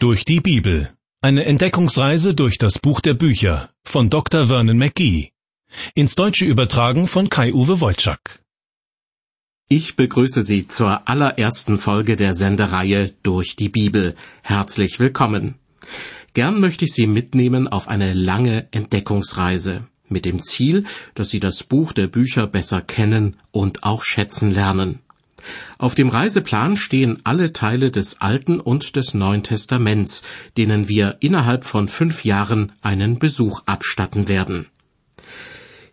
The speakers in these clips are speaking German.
Durch die Bibel. Eine Entdeckungsreise durch das Buch der Bücher von Dr. Vernon McGee. Ins Deutsche übertragen von Kai-Uwe Wolczak. Ich begrüße Sie zur allerersten Folge der Sendereihe Durch die Bibel. Herzlich willkommen. Gern möchte ich Sie mitnehmen auf eine lange Entdeckungsreise mit dem Ziel, dass Sie das Buch der Bücher besser kennen und auch schätzen lernen. Auf dem Reiseplan stehen alle Teile des Alten und des Neuen Testaments, denen wir innerhalb von fünf Jahren einen Besuch abstatten werden.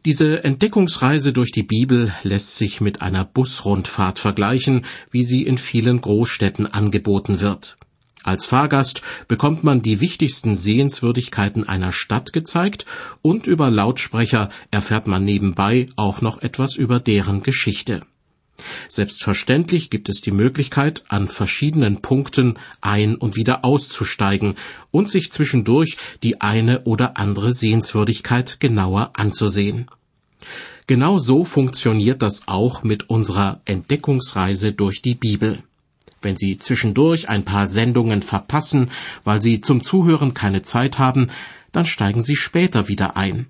Diese Entdeckungsreise durch die Bibel lässt sich mit einer Busrundfahrt vergleichen, wie sie in vielen Großstädten angeboten wird. Als Fahrgast bekommt man die wichtigsten Sehenswürdigkeiten einer Stadt gezeigt und über Lautsprecher erfährt man nebenbei auch noch etwas über deren Geschichte. Selbstverständlich gibt es die Möglichkeit, an verschiedenen Punkten ein- und wieder auszusteigen und sich zwischendurch die eine oder andere Sehenswürdigkeit genauer anzusehen. Genau so funktioniert das auch mit unserer Entdeckungsreise durch die Bibel. Wenn Sie zwischendurch ein paar Sendungen verpassen, weil Sie zum Zuhören keine Zeit haben, dann steigen Sie später wieder ein.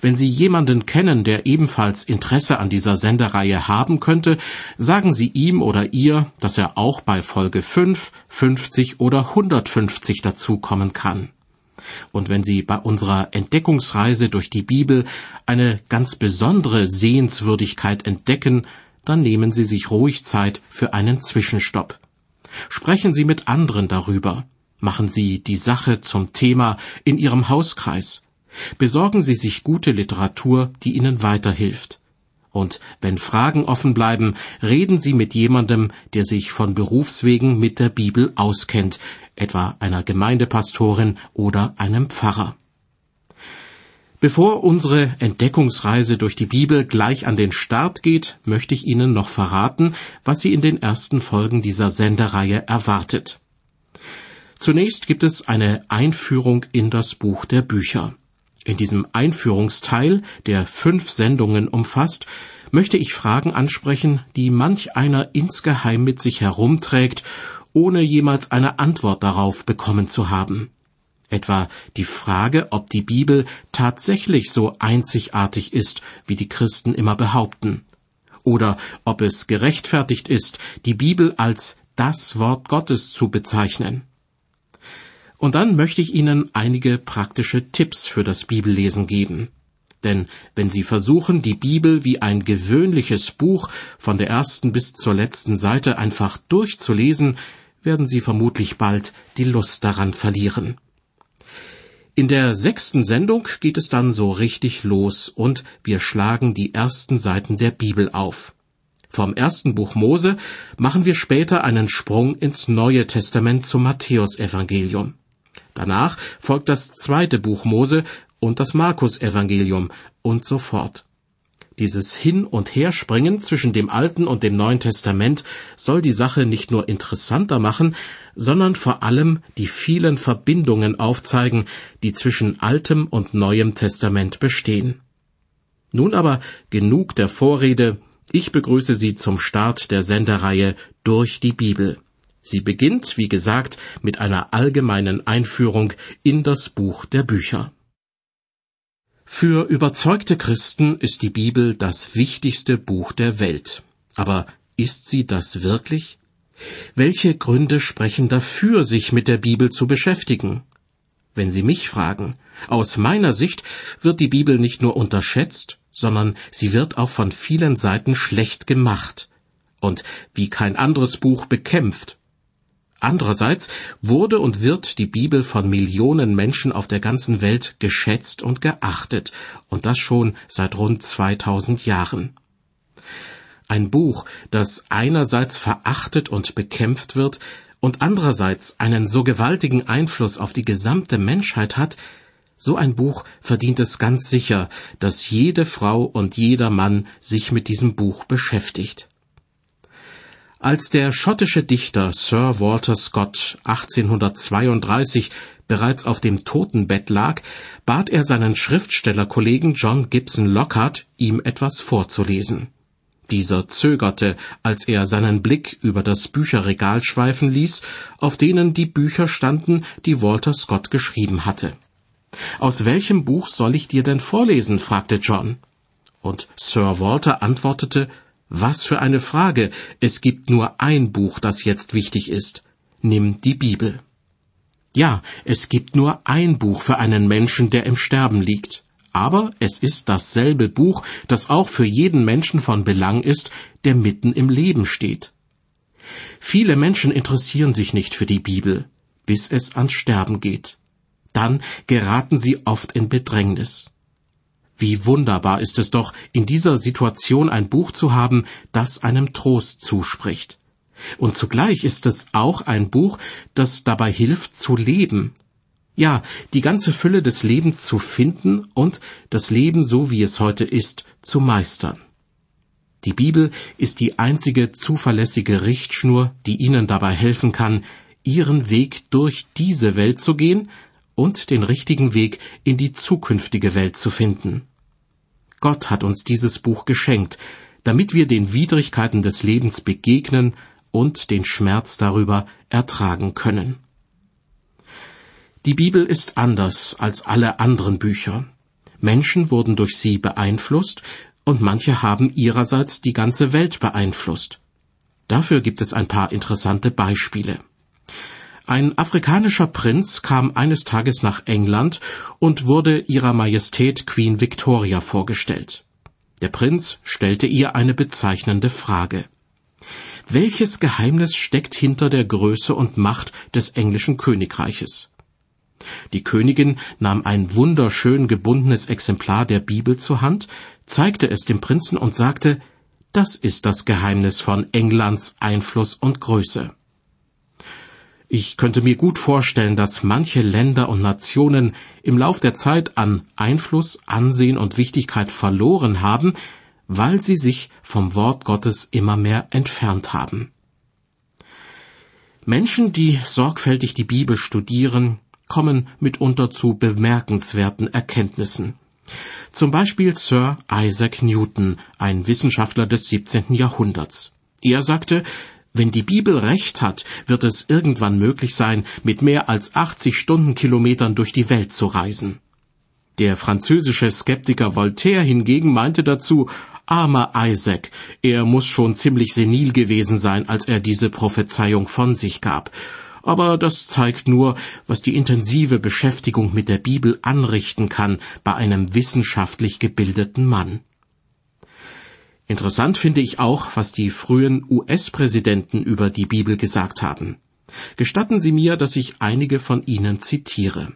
Wenn Sie jemanden kennen, der ebenfalls Interesse an dieser Sendereihe haben könnte, sagen Sie ihm oder ihr, dass er auch bei Folge 5, 50 oder 150 dazukommen kann. Und wenn Sie bei unserer Entdeckungsreise durch die Bibel eine ganz besondere Sehenswürdigkeit entdecken, dann nehmen Sie sich ruhig Zeit für einen Zwischenstopp. Sprechen Sie mit anderen darüber. Machen Sie die Sache zum Thema in Ihrem Hauskreis. Besorgen Sie sich gute Literatur, die Ihnen weiterhilft. Und wenn Fragen offen bleiben, reden Sie mit jemandem, der sich von Berufswegen mit der Bibel auskennt, etwa einer Gemeindepastorin oder einem Pfarrer. Bevor unsere Entdeckungsreise durch die Bibel gleich an den Start geht, möchte ich Ihnen noch verraten, was Sie in den ersten Folgen dieser Sendereihe erwartet. Zunächst gibt es eine Einführung in das Buch der Bücher. In diesem Einführungsteil, der fünf Sendungen umfasst, möchte ich Fragen ansprechen, die manch einer insgeheim mit sich herumträgt, ohne jemals eine Antwort darauf bekommen zu haben. Etwa die Frage, ob die Bibel tatsächlich so einzigartig ist, wie die Christen immer behaupten, oder ob es gerechtfertigt ist, die Bibel als das Wort Gottes zu bezeichnen. Und dann möchte ich Ihnen einige praktische Tipps für das Bibellesen geben. Denn wenn Sie versuchen, die Bibel wie ein gewöhnliches Buch von der ersten bis zur letzten Seite einfach durchzulesen, werden Sie vermutlich bald die Lust daran verlieren. In der sechsten Sendung geht es dann so richtig los und wir schlagen die ersten Seiten der Bibel auf. Vom ersten Buch Mose machen wir später einen Sprung ins Neue Testament zum Matthäusevangelium. Danach folgt das zweite Buch Mose und das Markus-Evangelium und so fort. Dieses Hin- und Herspringen zwischen dem Alten und dem Neuen Testament soll die Sache nicht nur interessanter machen, sondern vor allem die vielen Verbindungen aufzeigen, die zwischen Altem und Neuem Testament bestehen. Nun aber genug der Vorrede, ich begrüße Sie zum Start der Sendereihe durch die Bibel. Sie beginnt, wie gesagt, mit einer allgemeinen Einführung in das Buch der Bücher. Für überzeugte Christen ist die Bibel das wichtigste Buch der Welt. Aber ist sie das wirklich? Welche Gründe sprechen dafür, sich mit der Bibel zu beschäftigen? Wenn Sie mich fragen, aus meiner Sicht wird die Bibel nicht nur unterschätzt, sondern sie wird auch von vielen Seiten schlecht gemacht und wie kein anderes Buch bekämpft Andererseits wurde und wird die Bibel von Millionen Menschen auf der ganzen Welt geschätzt und geachtet, und das schon seit rund 2000 Jahren. Ein Buch, das einerseits verachtet und bekämpft wird und andererseits einen so gewaltigen Einfluss auf die gesamte Menschheit hat, so ein Buch verdient es ganz sicher, dass jede Frau und jeder Mann sich mit diesem Buch beschäftigt. Als der schottische Dichter Sir Walter Scott 1832 bereits auf dem Totenbett lag, bat er seinen Schriftstellerkollegen John Gibson Lockhart, ihm etwas vorzulesen. Dieser zögerte, als er seinen Blick über das Bücherregal schweifen ließ, auf denen die Bücher standen, die Walter Scott geschrieben hatte. Aus welchem Buch soll ich dir denn vorlesen? fragte John. Und Sir Walter antwortete, was für eine Frage. Es gibt nur ein Buch, das jetzt wichtig ist. Nimm die Bibel. Ja, es gibt nur ein Buch für einen Menschen, der im Sterben liegt. Aber es ist dasselbe Buch, das auch für jeden Menschen von Belang ist, der mitten im Leben steht. Viele Menschen interessieren sich nicht für die Bibel, bis es ans Sterben geht. Dann geraten sie oft in Bedrängnis. Wie wunderbar ist es doch, in dieser Situation ein Buch zu haben, das einem Trost zuspricht. Und zugleich ist es auch ein Buch, das dabei hilft zu leben. Ja, die ganze Fülle des Lebens zu finden und das Leben so wie es heute ist, zu meistern. Die Bibel ist die einzige zuverlässige Richtschnur, die Ihnen dabei helfen kann, Ihren Weg durch diese Welt zu gehen und den richtigen Weg in die zukünftige Welt zu finden. Gott hat uns dieses Buch geschenkt, damit wir den Widrigkeiten des Lebens begegnen und den Schmerz darüber ertragen können. Die Bibel ist anders als alle anderen Bücher. Menschen wurden durch sie beeinflusst, und manche haben ihrerseits die ganze Welt beeinflusst. Dafür gibt es ein paar interessante Beispiele. Ein afrikanischer Prinz kam eines Tages nach England und wurde ihrer Majestät Queen Victoria vorgestellt. Der Prinz stellte ihr eine bezeichnende Frage. Welches Geheimnis steckt hinter der Größe und Macht des englischen Königreiches? Die Königin nahm ein wunderschön gebundenes Exemplar der Bibel zur Hand, zeigte es dem Prinzen und sagte, das ist das Geheimnis von Englands Einfluss und Größe. Ich könnte mir gut vorstellen, dass manche Länder und Nationen im Lauf der Zeit an Einfluss, Ansehen und Wichtigkeit verloren haben, weil sie sich vom Wort Gottes immer mehr entfernt haben. Menschen, die sorgfältig die Bibel studieren, kommen mitunter zu bemerkenswerten Erkenntnissen. Zum Beispiel Sir Isaac Newton, ein Wissenschaftler des 17. Jahrhunderts. Er sagte, wenn die Bibel recht hat, wird es irgendwann möglich sein, mit mehr als 80 Stundenkilometern durch die Welt zu reisen. Der französische Skeptiker Voltaire hingegen meinte dazu, Armer Isaac, er muss schon ziemlich senil gewesen sein, als er diese Prophezeiung von sich gab. Aber das zeigt nur, was die intensive Beschäftigung mit der Bibel anrichten kann bei einem wissenschaftlich gebildeten Mann. Interessant finde ich auch, was die frühen US-Präsidenten über die Bibel gesagt haben. Gestatten Sie mir, dass ich einige von ihnen zitiere.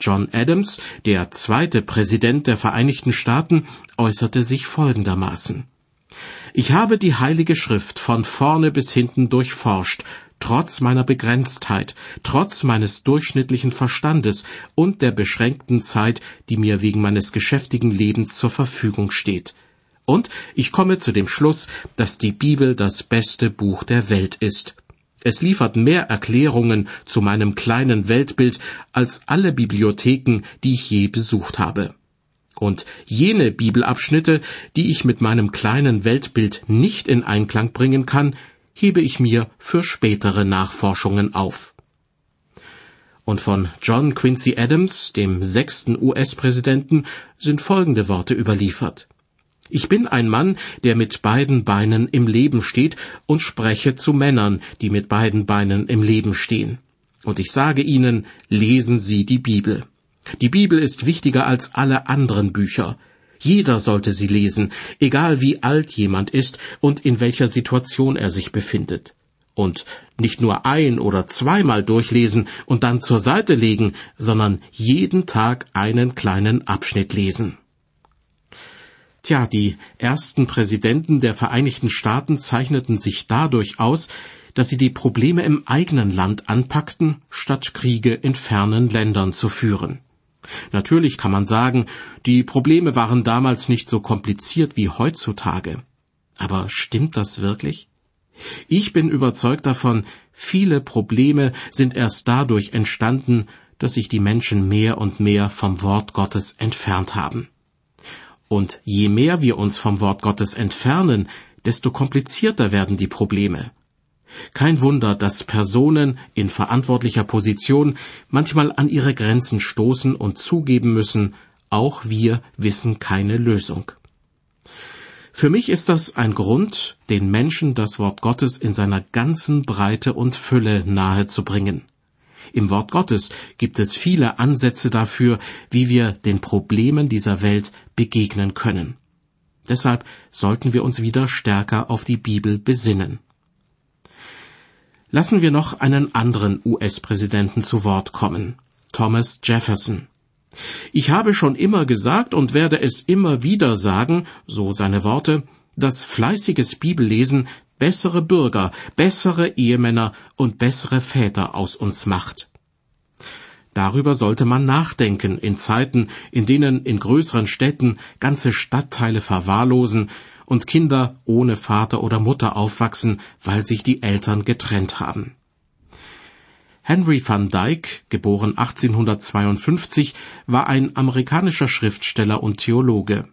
John Adams, der zweite Präsident der Vereinigten Staaten, äußerte sich folgendermaßen Ich habe die Heilige Schrift von vorne bis hinten durchforscht, trotz meiner Begrenztheit, trotz meines durchschnittlichen Verstandes und der beschränkten Zeit, die mir wegen meines geschäftigen Lebens zur Verfügung steht. Und ich komme zu dem Schluss, dass die Bibel das beste Buch der Welt ist. Es liefert mehr Erklärungen zu meinem kleinen Weltbild als alle Bibliotheken, die ich je besucht habe. Und jene Bibelabschnitte, die ich mit meinem kleinen Weltbild nicht in Einklang bringen kann, hebe ich mir für spätere Nachforschungen auf. Und von John Quincy Adams, dem sechsten US-Präsidenten, sind folgende Worte überliefert. Ich bin ein Mann, der mit beiden Beinen im Leben steht und spreche zu Männern, die mit beiden Beinen im Leben stehen. Und ich sage Ihnen, lesen Sie die Bibel. Die Bibel ist wichtiger als alle anderen Bücher. Jeder sollte sie lesen, egal wie alt jemand ist und in welcher Situation er sich befindet. Und nicht nur ein oder zweimal durchlesen und dann zur Seite legen, sondern jeden Tag einen kleinen Abschnitt lesen. Tja, die ersten Präsidenten der Vereinigten Staaten zeichneten sich dadurch aus, dass sie die Probleme im eigenen Land anpackten, statt Kriege in fernen Ländern zu führen. Natürlich kann man sagen, die Probleme waren damals nicht so kompliziert wie heutzutage. Aber stimmt das wirklich? Ich bin überzeugt davon, viele Probleme sind erst dadurch entstanden, dass sich die Menschen mehr und mehr vom Wort Gottes entfernt haben. Und je mehr wir uns vom Wort Gottes entfernen, desto komplizierter werden die Probleme. Kein Wunder, dass Personen in verantwortlicher Position manchmal an ihre Grenzen stoßen und zugeben müssen, auch wir wissen keine Lösung. Für mich ist das ein Grund, den Menschen das Wort Gottes in seiner ganzen Breite und Fülle nahezubringen. Im Wort Gottes gibt es viele Ansätze dafür, wie wir den Problemen dieser Welt begegnen können. Deshalb sollten wir uns wieder stärker auf die Bibel besinnen. Lassen wir noch einen anderen US-Präsidenten zu Wort kommen, Thomas Jefferson. Ich habe schon immer gesagt und werde es immer wieder sagen, so seine Worte, dass fleißiges Bibellesen bessere Bürger, bessere Ehemänner und bessere Väter aus uns macht. Darüber sollte man nachdenken in Zeiten, in denen in größeren Städten ganze Stadtteile verwahrlosen und Kinder ohne Vater oder Mutter aufwachsen, weil sich die Eltern getrennt haben. Henry van Dyke, geboren 1852, war ein amerikanischer Schriftsteller und Theologe.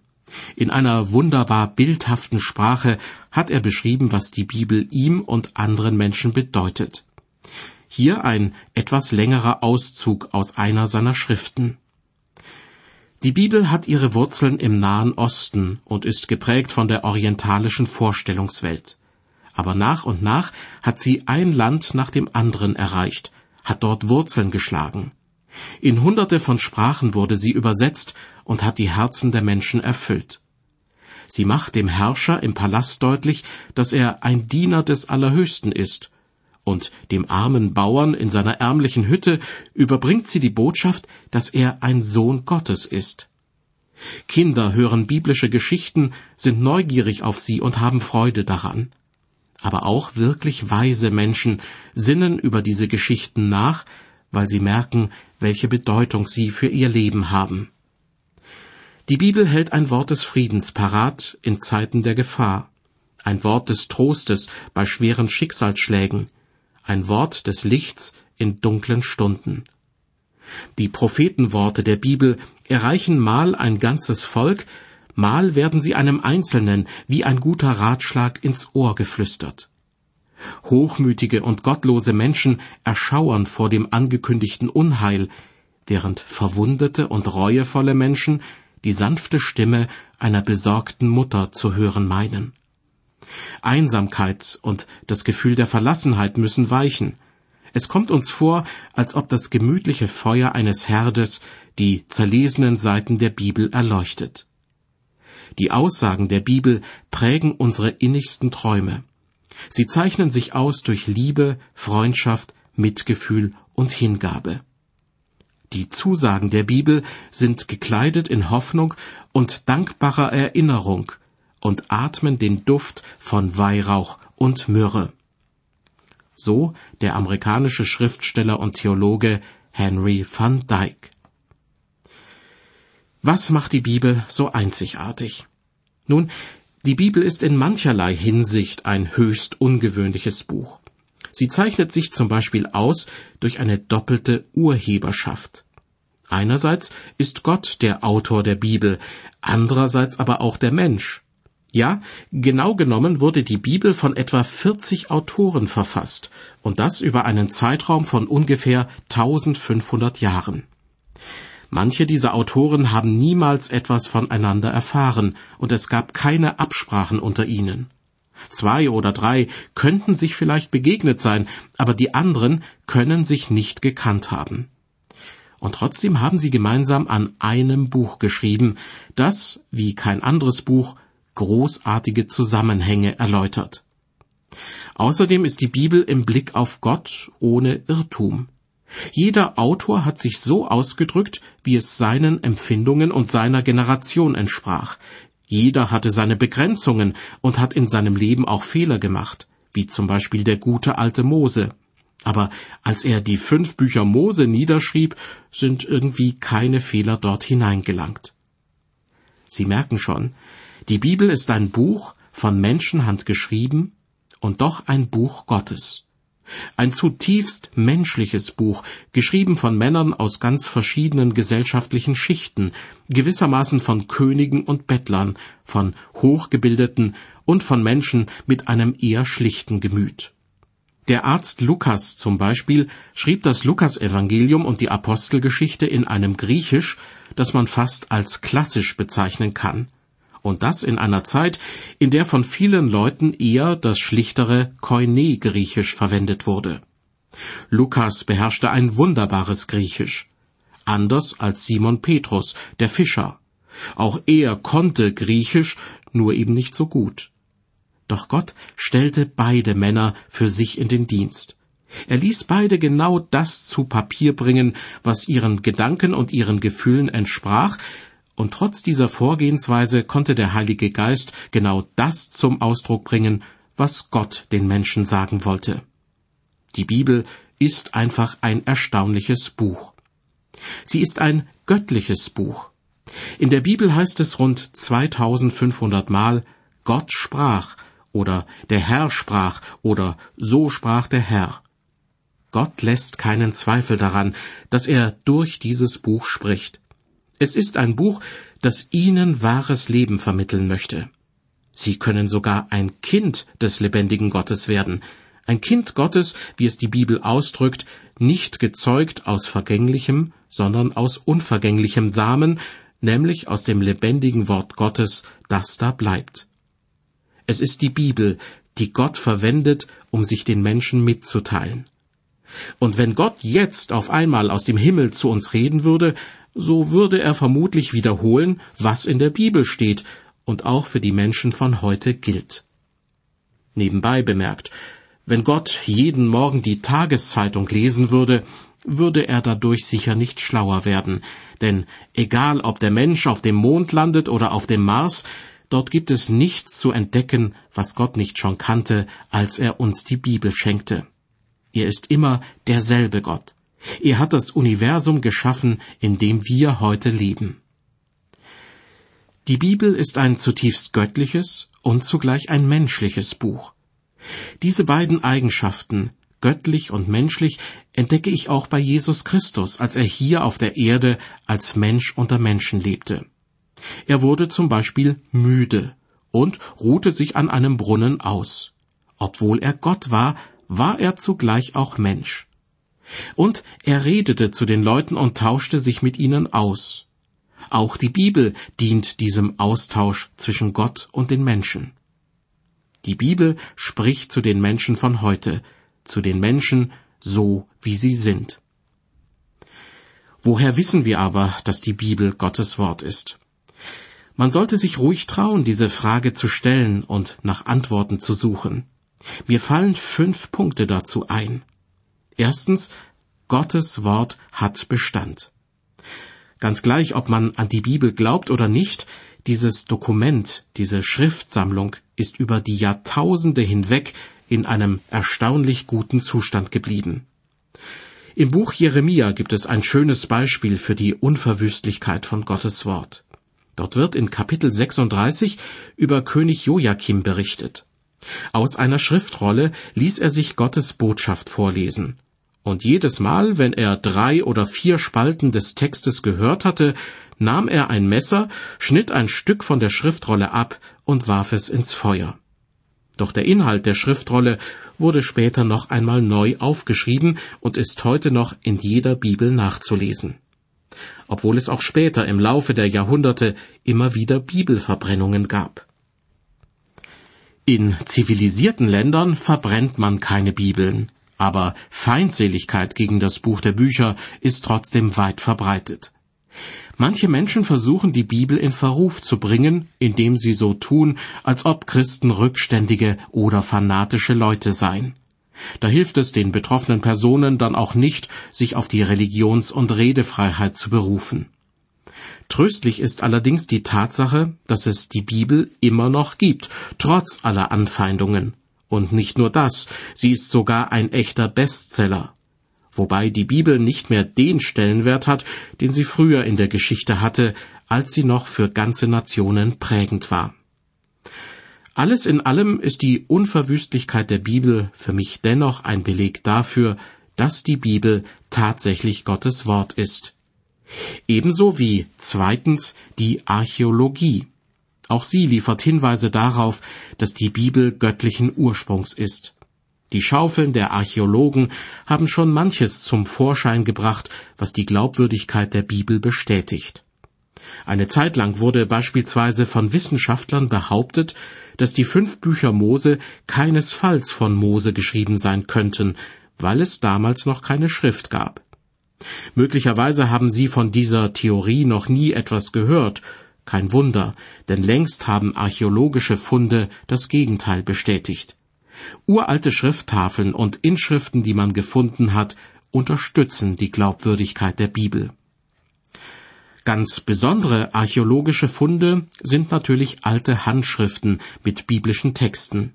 In einer wunderbar bildhaften Sprache hat er beschrieben, was die Bibel ihm und anderen Menschen bedeutet. Hier ein etwas längerer Auszug aus einer seiner Schriften. Die Bibel hat ihre Wurzeln im Nahen Osten und ist geprägt von der orientalischen Vorstellungswelt. Aber nach und nach hat sie ein Land nach dem anderen erreicht, hat dort Wurzeln geschlagen. In hunderte von Sprachen wurde sie übersetzt und hat die Herzen der Menschen erfüllt. Sie macht dem Herrscher im Palast deutlich, dass er ein Diener des Allerhöchsten ist, und dem armen Bauern in seiner ärmlichen Hütte überbringt sie die Botschaft, dass er ein Sohn Gottes ist. Kinder hören biblische Geschichten, sind neugierig auf sie und haben Freude daran aber auch wirklich weise Menschen sinnen über diese Geschichten nach, weil sie merken, welche Bedeutung sie für ihr Leben haben. Die Bibel hält ein Wort des Friedens parat in Zeiten der Gefahr, ein Wort des Trostes bei schweren Schicksalsschlägen, ein Wort des Lichts in dunklen Stunden. Die Prophetenworte der Bibel erreichen mal ein ganzes Volk, mal werden sie einem Einzelnen wie ein guter Ratschlag ins Ohr geflüstert. Hochmütige und gottlose Menschen erschauern vor dem angekündigten Unheil, während verwundete und reuevolle Menschen die sanfte Stimme einer besorgten Mutter zu hören meinen. Einsamkeit und das Gefühl der Verlassenheit müssen weichen. Es kommt uns vor, als ob das gemütliche Feuer eines Herdes die zerlesenen Seiten der Bibel erleuchtet. Die Aussagen der Bibel prägen unsere innigsten Träume. Sie zeichnen sich aus durch Liebe, Freundschaft, Mitgefühl und Hingabe. Die Zusagen der Bibel sind gekleidet in Hoffnung und dankbarer Erinnerung und atmen den Duft von Weihrauch und Myrrhe. So der amerikanische Schriftsteller und Theologe Henry van Dyke. Was macht die Bibel so einzigartig? Nun, die Bibel ist in mancherlei Hinsicht ein höchst ungewöhnliches Buch. Sie zeichnet sich zum Beispiel aus durch eine doppelte Urheberschaft. Einerseits ist Gott der Autor der Bibel, andererseits aber auch der Mensch. Ja, genau genommen wurde die Bibel von etwa 40 Autoren verfasst, und das über einen Zeitraum von ungefähr 1500 Jahren. Manche dieser Autoren haben niemals etwas voneinander erfahren, und es gab keine Absprachen unter ihnen. Zwei oder drei könnten sich vielleicht begegnet sein, aber die anderen können sich nicht gekannt haben. Und trotzdem haben sie gemeinsam an einem Buch geschrieben, das, wie kein anderes Buch, großartige Zusammenhänge erläutert. Außerdem ist die Bibel im Blick auf Gott ohne Irrtum. Jeder Autor hat sich so ausgedrückt, wie es seinen Empfindungen und seiner Generation entsprach. Jeder hatte seine Begrenzungen und hat in seinem Leben auch Fehler gemacht, wie zum Beispiel der gute alte Mose. Aber als er die fünf Bücher Mose niederschrieb, sind irgendwie keine Fehler dort hineingelangt. Sie merken schon, die Bibel ist ein Buch von Menschenhand geschrieben und doch ein Buch Gottes. Ein zutiefst menschliches Buch, geschrieben von Männern aus ganz verschiedenen gesellschaftlichen Schichten, gewissermaßen von Königen und Bettlern, von Hochgebildeten und von Menschen mit einem eher schlichten Gemüt. Der Arzt Lukas zum Beispiel schrieb das Lukasevangelium und die Apostelgeschichte in einem Griechisch, das man fast als klassisch bezeichnen kann. Und das in einer Zeit, in der von vielen Leuten eher das schlichtere Koine-Griechisch verwendet wurde. Lukas beherrschte ein wunderbares Griechisch. Anders als Simon Petrus, der Fischer. Auch er konnte Griechisch, nur eben nicht so gut. Doch Gott stellte beide Männer für sich in den Dienst. Er ließ beide genau das zu Papier bringen, was ihren Gedanken und ihren Gefühlen entsprach, und trotz dieser Vorgehensweise konnte der Heilige Geist genau das zum Ausdruck bringen, was Gott den Menschen sagen wollte. Die Bibel ist einfach ein erstaunliches Buch. Sie ist ein göttliches Buch. In der Bibel heißt es rund 2500 Mal, Gott sprach, oder der Herr sprach oder so sprach der Herr. Gott lässt keinen Zweifel daran, dass er durch dieses Buch spricht. Es ist ein Buch, das Ihnen wahres Leben vermitteln möchte. Sie können sogar ein Kind des lebendigen Gottes werden, ein Kind Gottes, wie es die Bibel ausdrückt, nicht gezeugt aus vergänglichem, sondern aus unvergänglichem Samen, nämlich aus dem lebendigen Wort Gottes, das da bleibt. Es ist die Bibel, die Gott verwendet, um sich den Menschen mitzuteilen. Und wenn Gott jetzt auf einmal aus dem Himmel zu uns reden würde, so würde er vermutlich wiederholen, was in der Bibel steht und auch für die Menschen von heute gilt. Nebenbei bemerkt, wenn Gott jeden Morgen die Tageszeitung lesen würde, würde er dadurch sicher nicht schlauer werden, denn egal ob der Mensch auf dem Mond landet oder auf dem Mars, Dort gibt es nichts zu entdecken, was Gott nicht schon kannte, als er uns die Bibel schenkte. Er ist immer derselbe Gott. Er hat das Universum geschaffen, in dem wir heute leben. Die Bibel ist ein zutiefst göttliches und zugleich ein menschliches Buch. Diese beiden Eigenschaften, göttlich und menschlich, entdecke ich auch bei Jesus Christus, als er hier auf der Erde als Mensch unter Menschen lebte. Er wurde zum Beispiel müde und ruhte sich an einem Brunnen aus. Obwohl er Gott war, war er zugleich auch Mensch. Und er redete zu den Leuten und tauschte sich mit ihnen aus. Auch die Bibel dient diesem Austausch zwischen Gott und den Menschen. Die Bibel spricht zu den Menschen von heute, zu den Menschen so, wie sie sind. Woher wissen wir aber, dass die Bibel Gottes Wort ist? Man sollte sich ruhig trauen, diese Frage zu stellen und nach Antworten zu suchen. Mir fallen fünf Punkte dazu ein. Erstens, Gottes Wort hat Bestand. Ganz gleich, ob man an die Bibel glaubt oder nicht, dieses Dokument, diese Schriftsammlung ist über die Jahrtausende hinweg in einem erstaunlich guten Zustand geblieben. Im Buch Jeremia gibt es ein schönes Beispiel für die Unverwüstlichkeit von Gottes Wort. Dort wird in Kapitel 36 über König Joachim berichtet. Aus einer Schriftrolle ließ er sich Gottes Botschaft vorlesen. Und jedes Mal, wenn er drei oder vier Spalten des Textes gehört hatte, nahm er ein Messer, schnitt ein Stück von der Schriftrolle ab und warf es ins Feuer. Doch der Inhalt der Schriftrolle wurde später noch einmal neu aufgeschrieben und ist heute noch in jeder Bibel nachzulesen obwohl es auch später im Laufe der Jahrhunderte immer wieder Bibelverbrennungen gab. In zivilisierten Ländern verbrennt man keine Bibeln, aber Feindseligkeit gegen das Buch der Bücher ist trotzdem weit verbreitet. Manche Menschen versuchen die Bibel in Verruf zu bringen, indem sie so tun, als ob Christen rückständige oder fanatische Leute seien. Da hilft es den betroffenen Personen dann auch nicht, sich auf die Religions- und Redefreiheit zu berufen. Tröstlich ist allerdings die Tatsache, dass es die Bibel immer noch gibt, trotz aller Anfeindungen. Und nicht nur das, sie ist sogar ein echter Bestseller. Wobei die Bibel nicht mehr den Stellenwert hat, den sie früher in der Geschichte hatte, als sie noch für ganze Nationen prägend war. Alles in allem ist die Unverwüstlichkeit der Bibel für mich dennoch ein Beleg dafür, dass die Bibel tatsächlich Gottes Wort ist. Ebenso wie zweitens die Archäologie. Auch sie liefert Hinweise darauf, dass die Bibel göttlichen Ursprungs ist. Die Schaufeln der Archäologen haben schon manches zum Vorschein gebracht, was die Glaubwürdigkeit der Bibel bestätigt. Eine Zeit lang wurde beispielsweise von Wissenschaftlern behauptet, dass die fünf Bücher Mose keinesfalls von Mose geschrieben sein könnten, weil es damals noch keine Schrift gab. Möglicherweise haben Sie von dieser Theorie noch nie etwas gehört. Kein Wunder, denn längst haben archäologische Funde das Gegenteil bestätigt. Uralte Schrifttafeln und Inschriften, die man gefunden hat, unterstützen die Glaubwürdigkeit der Bibel. Ganz besondere archäologische Funde sind natürlich alte Handschriften mit biblischen Texten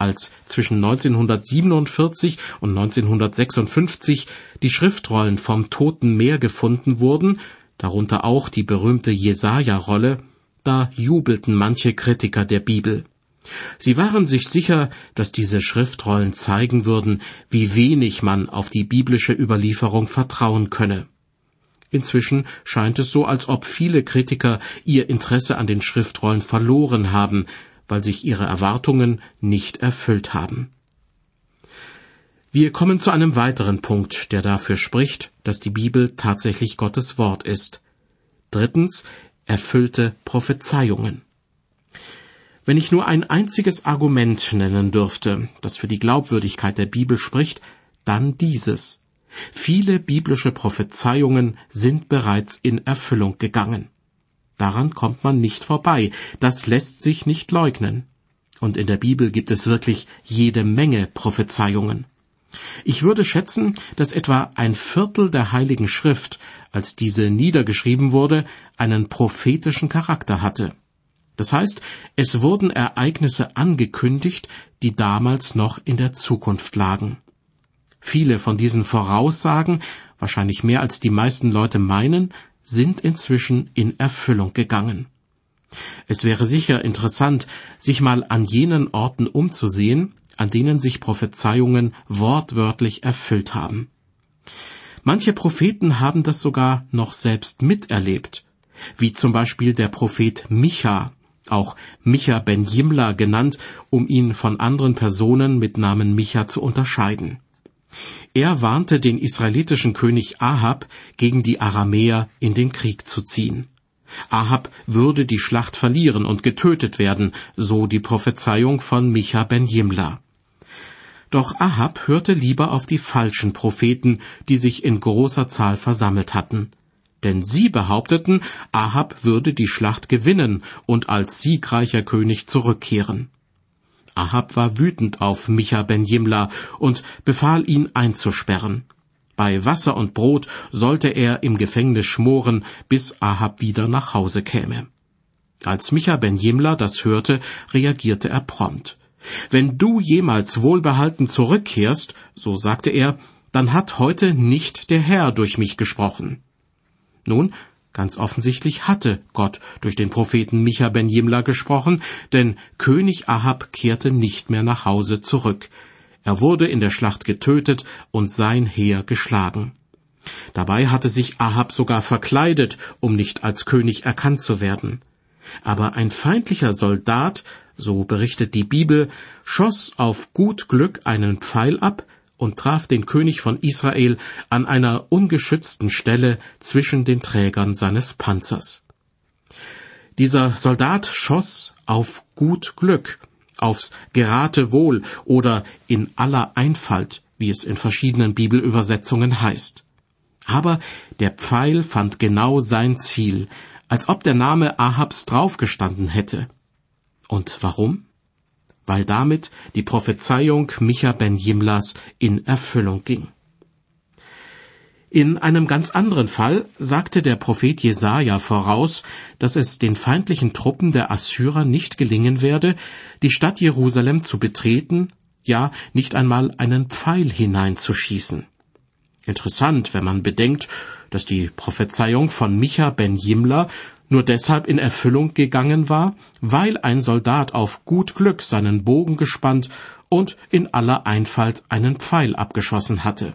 als zwischen 1947 und 1956 die Schriftrollen vom Toten Meer gefunden wurden, darunter auch die berühmte Jesaja-Rolle, da jubelten manche Kritiker der Bibel. Sie waren sich sicher, dass diese Schriftrollen zeigen würden, wie wenig man auf die biblische Überlieferung vertrauen könne. Inzwischen scheint es so, als ob viele Kritiker ihr Interesse an den Schriftrollen verloren haben, weil sich ihre Erwartungen nicht erfüllt haben. Wir kommen zu einem weiteren Punkt, der dafür spricht, dass die Bibel tatsächlich Gottes Wort ist. Drittens erfüllte Prophezeiungen. Wenn ich nur ein einziges Argument nennen dürfte, das für die Glaubwürdigkeit der Bibel spricht, dann dieses. Viele biblische Prophezeiungen sind bereits in Erfüllung gegangen. Daran kommt man nicht vorbei. Das lässt sich nicht leugnen. Und in der Bibel gibt es wirklich jede Menge Prophezeiungen. Ich würde schätzen, dass etwa ein Viertel der Heiligen Schrift, als diese niedergeschrieben wurde, einen prophetischen Charakter hatte. Das heißt, es wurden Ereignisse angekündigt, die damals noch in der Zukunft lagen. Viele von diesen Voraussagen, wahrscheinlich mehr als die meisten Leute meinen, sind inzwischen in Erfüllung gegangen. Es wäre sicher interessant, sich mal an jenen Orten umzusehen, an denen sich Prophezeiungen wortwörtlich erfüllt haben. Manche Propheten haben das sogar noch selbst miterlebt, wie zum Beispiel der Prophet Micha, auch Micha ben Jimla genannt, um ihn von anderen Personen mit Namen Micha zu unterscheiden. Er warnte den israelitischen König Ahab, gegen die Aramäer in den Krieg zu ziehen. Ahab würde die Schlacht verlieren und getötet werden, so die Prophezeiung von Micha ben Jimla. Doch Ahab hörte lieber auf die falschen Propheten, die sich in großer Zahl versammelt hatten. Denn sie behaupteten, Ahab würde die Schlacht gewinnen und als siegreicher König zurückkehren. Ahab war wütend auf Micha ben Jimla und befahl ihn einzusperren. Bei Wasser und Brot sollte er im Gefängnis schmoren, bis Ahab wieder nach Hause käme. Als Micha ben Jimla das hörte, reagierte er prompt. Wenn du jemals wohlbehalten zurückkehrst, so sagte er, dann hat heute nicht der Herr durch mich gesprochen. Nun, Ganz offensichtlich hatte Gott durch den Propheten Micha ben Jimla gesprochen, denn König Ahab kehrte nicht mehr nach Hause zurück. Er wurde in der Schlacht getötet und sein Heer geschlagen. Dabei hatte sich Ahab sogar verkleidet, um nicht als König erkannt zu werden. Aber ein feindlicher Soldat, so berichtet die Bibel, schoss auf gut Glück einen Pfeil ab, und traf den König von Israel an einer ungeschützten Stelle zwischen den Trägern seines Panzers. Dieser Soldat schoss auf gut Glück, aufs Geratewohl oder in aller Einfalt, wie es in verschiedenen Bibelübersetzungen heißt. Aber der Pfeil fand genau sein Ziel, als ob der Name Ahabs draufgestanden hätte. Und warum? weil damit die Prophezeiung Micha ben Jimlas in Erfüllung ging. In einem ganz anderen Fall sagte der Prophet Jesaja voraus, dass es den feindlichen Truppen der Assyrer nicht gelingen werde, die Stadt Jerusalem zu betreten, ja nicht einmal einen Pfeil hineinzuschießen. Interessant, wenn man bedenkt, dass die Prophezeiung von Micha ben Jimla nur deshalb in Erfüllung gegangen war, weil ein Soldat auf gut Glück seinen Bogen gespannt und in aller Einfalt einen Pfeil abgeschossen hatte.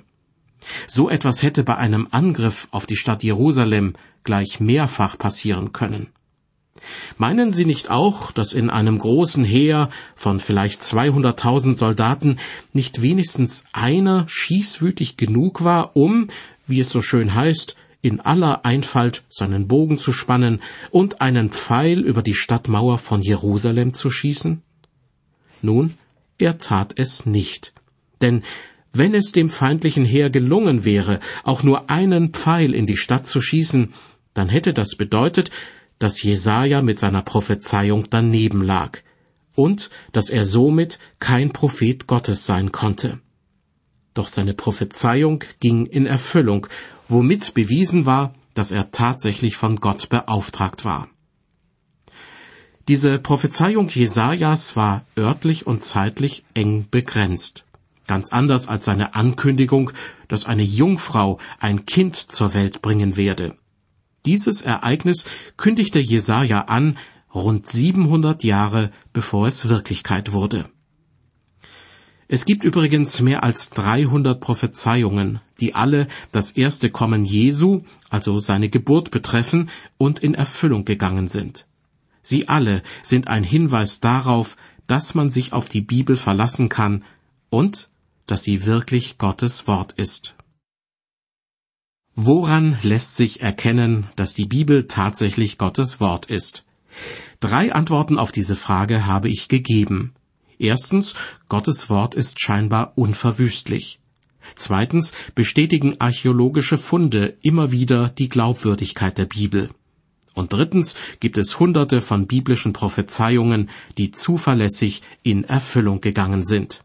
So etwas hätte bei einem Angriff auf die Stadt Jerusalem gleich mehrfach passieren können. Meinen Sie nicht auch, dass in einem großen Heer von vielleicht 200.000 Soldaten nicht wenigstens einer schießwütig genug war, um, wie es so schön heißt, in aller Einfalt seinen Bogen zu spannen und einen Pfeil über die Stadtmauer von Jerusalem zu schießen? Nun, er tat es nicht. Denn wenn es dem feindlichen Heer gelungen wäre, auch nur einen Pfeil in die Stadt zu schießen, dann hätte das bedeutet, dass Jesaja mit seiner Prophezeiung daneben lag und dass er somit kein Prophet Gottes sein konnte. Doch seine Prophezeiung ging in Erfüllung, womit bewiesen war, dass er tatsächlich von Gott beauftragt war. Diese Prophezeiung Jesajas war örtlich und zeitlich eng begrenzt. Ganz anders als seine Ankündigung, dass eine Jungfrau ein Kind zur Welt bringen werde. Dieses Ereignis kündigte Jesaja an, rund 700 Jahre bevor es Wirklichkeit wurde. Es gibt übrigens mehr als 300 Prophezeiungen, die alle das erste Kommen Jesu, also seine Geburt betreffen und in Erfüllung gegangen sind. Sie alle sind ein Hinweis darauf, dass man sich auf die Bibel verlassen kann und dass sie wirklich Gottes Wort ist. Woran lässt sich erkennen, dass die Bibel tatsächlich Gottes Wort ist? Drei Antworten auf diese Frage habe ich gegeben. Erstens, Gottes Wort ist scheinbar unverwüstlich. Zweitens bestätigen archäologische Funde immer wieder die Glaubwürdigkeit der Bibel. Und drittens gibt es hunderte von biblischen Prophezeiungen, die zuverlässig in Erfüllung gegangen sind.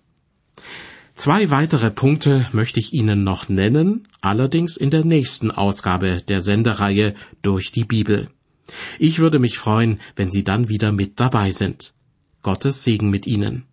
Zwei weitere Punkte möchte ich Ihnen noch nennen, allerdings in der nächsten Ausgabe der Sendereihe durch die Bibel. Ich würde mich freuen, wenn Sie dann wieder mit dabei sind. Gottes Segen mit Ihnen.